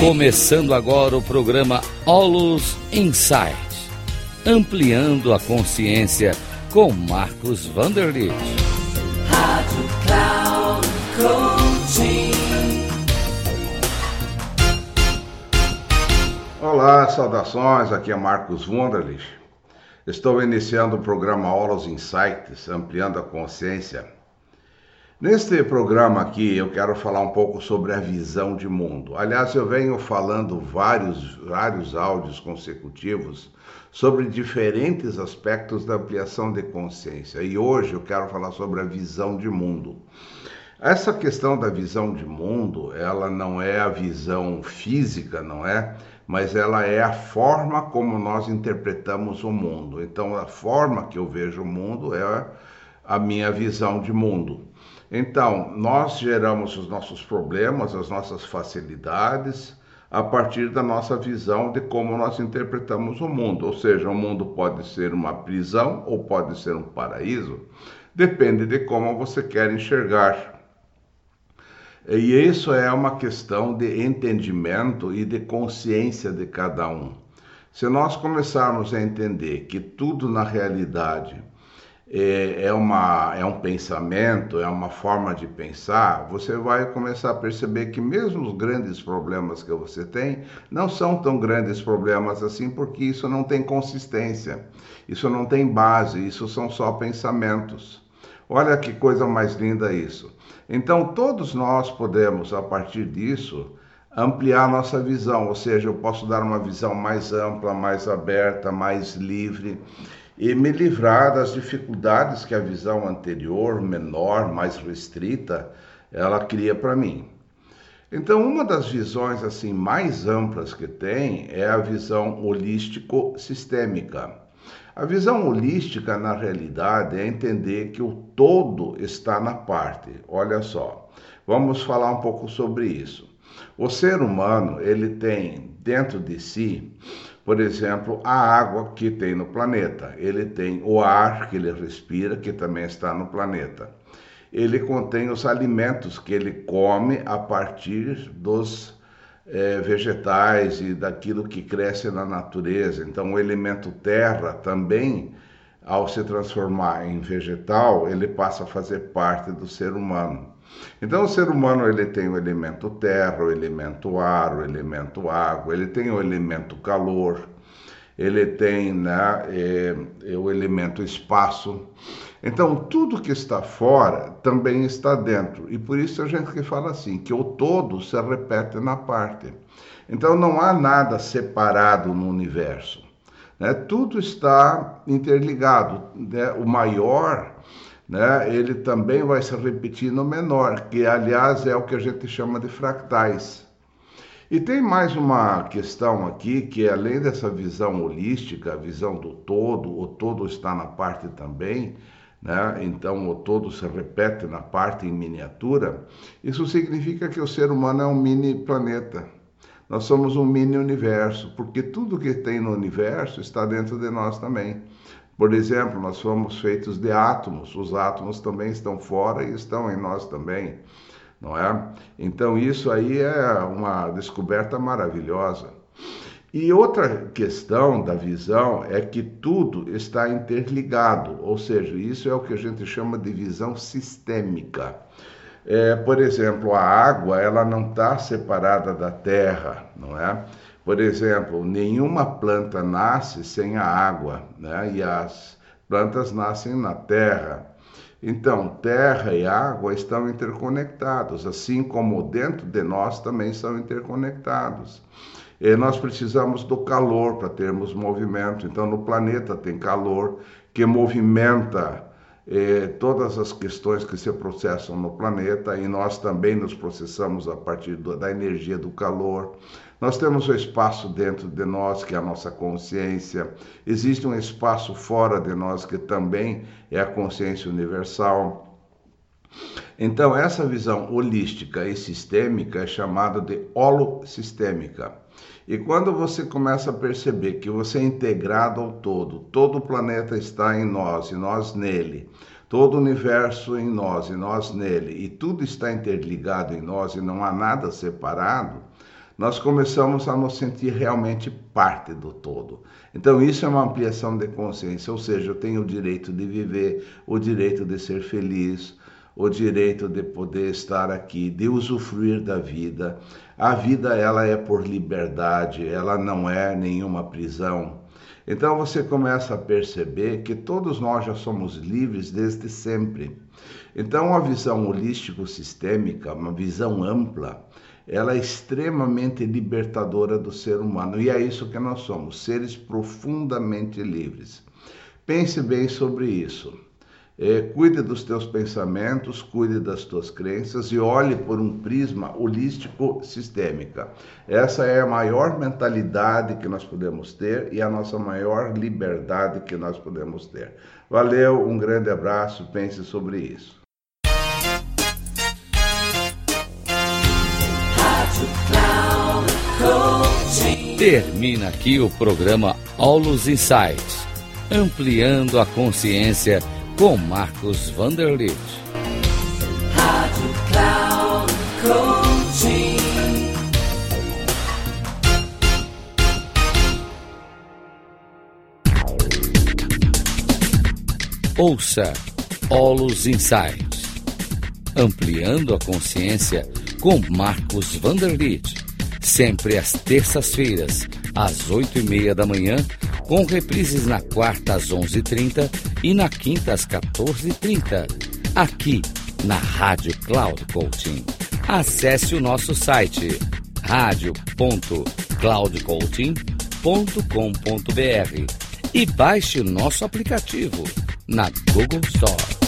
Começando agora o programa Olus Insight, ampliando a consciência com Marcos Vanderlit. Rádio Cloud Coaching. Olá, saudações, aqui é Marcos Wunderlich. Estou iniciando o programa Aulas Insights, ampliando a consciência. Neste programa aqui eu quero falar um pouco sobre a visão de mundo. Aliás, eu venho falando vários, vários áudios consecutivos sobre diferentes aspectos da ampliação de consciência. E hoje eu quero falar sobre a visão de mundo. Essa questão da visão de mundo, ela não é a visão física, não é? Mas ela é a forma como nós interpretamos o mundo. Então, a forma que eu vejo o mundo é a minha visão de mundo. Então, nós geramos os nossos problemas, as nossas facilidades, a partir da nossa visão de como nós interpretamos o mundo. Ou seja, o mundo pode ser uma prisão ou pode ser um paraíso, depende de como você quer enxergar. E isso é uma questão de entendimento e de consciência de cada um. Se nós começarmos a entender que tudo na realidade é, é, uma, é um pensamento, é uma forma de pensar, você vai começar a perceber que mesmo os grandes problemas que você tem não são tão grandes problemas assim, porque isso não tem consistência, isso não tem base, isso são só pensamentos. Olha que coisa mais linda isso. Então, todos nós podemos, a partir disso, ampliar nossa visão, ou seja, eu posso dar uma visão mais ampla, mais aberta, mais livre e me livrar das dificuldades que a visão anterior, menor, mais restrita, ela cria para mim. Então, uma das visões assim mais amplas que tem é a visão holístico-sistêmica. A visão holística, na realidade, é entender que o todo está na parte. Olha só, vamos falar um pouco sobre isso. O ser humano, ele tem dentro de si, por exemplo, a água que tem no planeta. Ele tem o ar que ele respira, que também está no planeta. Ele contém os alimentos que ele come a partir dos é, vegetais e daquilo que cresce na natureza. Então, o elemento terra também, ao se transformar em vegetal, ele passa a fazer parte do ser humano. Então, o ser humano ele tem o elemento terra, o elemento ar, o elemento água, ele tem o elemento calor, ele tem né, é, o elemento espaço. Então, tudo que está fora também está dentro. E por isso a gente que fala assim, que o todo se repete na parte. Então, não há nada separado no universo. Né? Tudo está interligado. Né? O maior, né, ele também vai se repetir no menor, que aliás é o que a gente chama de fractais. E tem mais uma questão aqui, que além dessa visão holística, a visão do todo, o todo está na parte também, né? então o todo se repete na parte em miniatura, isso significa que o ser humano é um mini planeta. Nós somos um mini universo, porque tudo que tem no universo está dentro de nós também. Por exemplo, nós somos feitos de átomos, os átomos também estão fora e estão em nós também, não é? Então isso aí é uma descoberta maravilhosa. E outra questão da visão é que tudo está interligado, ou seja, isso é o que a gente chama de visão sistêmica. É, por exemplo, a água ela não está separada da terra, não é? Por exemplo, nenhuma planta nasce sem a água, né? E as plantas nascem na terra. Então, terra e água estão interconectados, assim como dentro de nós também são interconectados. E nós precisamos do calor para termos movimento. Então, no planeta tem calor que movimenta eh, todas as questões que se processam no planeta e nós também nos processamos a partir do, da energia do calor. Nós temos o espaço dentro de nós, que é a nossa consciência. Existe um espaço fora de nós, que também é a consciência universal. Então, essa visão holística e sistêmica é chamada de holossistêmica. E quando você começa a perceber que você é integrado ao todo, todo o planeta está em nós e nós nele, todo o universo em nós e nós nele, e tudo está interligado em nós e não há nada separado, nós começamos a nos sentir realmente parte do todo. Então, isso é uma ampliação de consciência, ou seja, eu tenho o direito de viver, o direito de ser feliz, o direito de poder estar aqui, de usufruir da vida. A vida ela é por liberdade, ela não é nenhuma prisão. Então você começa a perceber que todos nós já somos livres desde sempre. Então, uma visão holístico-sistêmica, uma visão ampla, ela é extremamente libertadora do ser humano. E é isso que nós somos, seres profundamente livres. Pense bem sobre isso. É, cuide dos teus pensamentos, cuide das tuas crenças e olhe por um prisma holístico sistêmica. Essa é a maior mentalidade que nós podemos ter e a nossa maior liberdade que nós podemos ter. Valeu, um grande abraço, pense sobre isso. Termina aqui o programa Aulos Insights, ampliando a consciência com Marcos Vanderlit. Rádio Cloud. Ouça Olos Insights, ampliando a consciência com Marcos Vanderlit, sempre às terças-feiras, às oito e meia da manhã com reprises na quarta às 11h30 e na quinta às 14h30, aqui na Rádio Cloud Coaching. Acesse o nosso site radio.cloudcoaching.com.br e baixe o nosso aplicativo na Google Store.